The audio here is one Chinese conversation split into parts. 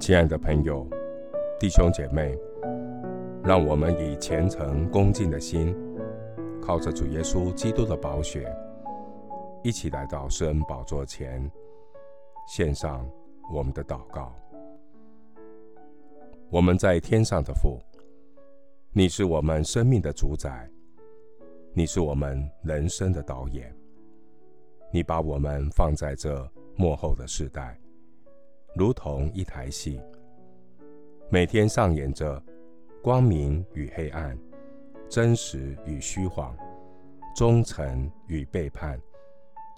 亲爱的朋友、弟兄姐妹，让我们以虔诚恭敬的心，靠着主耶稣基督的宝血，一起来到施恩宝座前，献上我们的祷告。我们在天上的父，你是我们生命的主宰，你是我们人生的导演，你把我们放在这末后的世代。如同一台戏，每天上演着光明与黑暗、真实与虚谎、忠诚与背叛、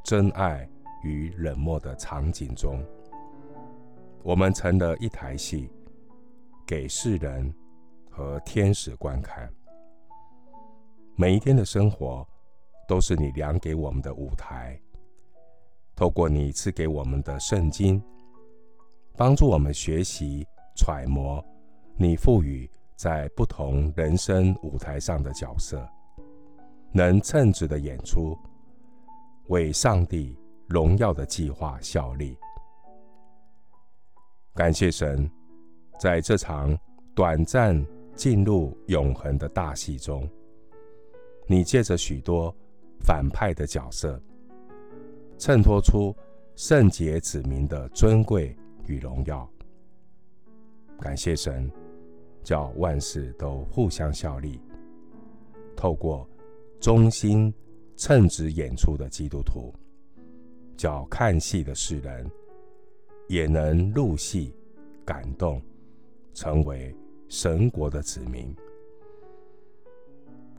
真爱与冷漠的场景中，我们成了一台戏，给世人和天使观看。每一天的生活都是你量给我们的舞台，透过你赐给我们的圣经。帮助我们学习揣摩你赋予在不同人生舞台上的角色，能称职的演出，为上帝荣耀的计划效力。感谢神，在这场短暂进入永恒的大戏中，你借着许多反派的角色，衬托出圣洁子民的尊贵。与荣耀，感谢神，叫万事都互相效力。透过忠心称职演出的基督徒，叫看戏的世人也能入戏感动，成为神国的子民。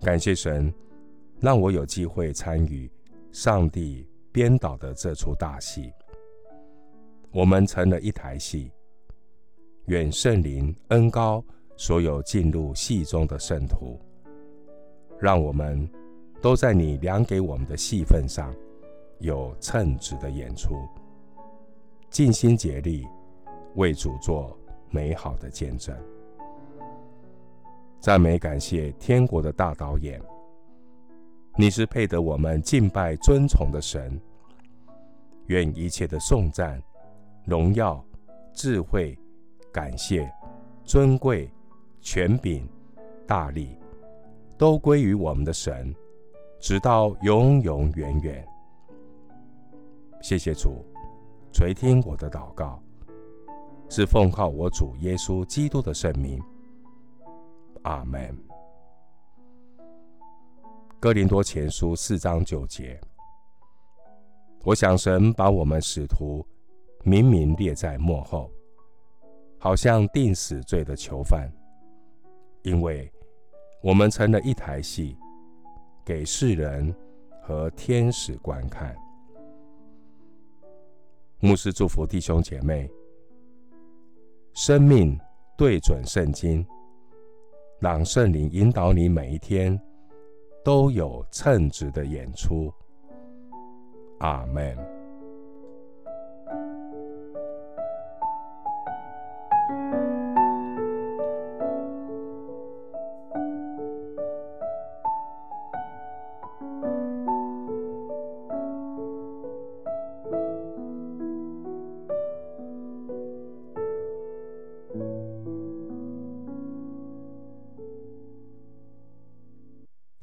感谢神，让我有机会参与上帝编导的这出大戏。我们成了一台戏，愿圣灵恩高所有进入戏中的圣徒，让我们都在你量给我们的戏份上有称职的演出，尽心竭力为主做美好的见证。赞美感谢天国的大导演，你是配得我们敬拜尊崇的神，愿一切的颂赞。荣耀、智慧、感谢、尊贵、权柄、大力，都归于我们的神，直到永永远远。谢谢主，垂听我的祷告，是奉靠我主耶稣基督的圣名。阿门。哥林多前书四章九节，我想神把我们使徒。明明列在幕后，好像定死罪的囚犯，因为我们成了一台戏，给世人和天使观看。牧师祝福弟兄姐妹，生命对准圣经，让圣灵引导你每一天都有称职的演出。阿门。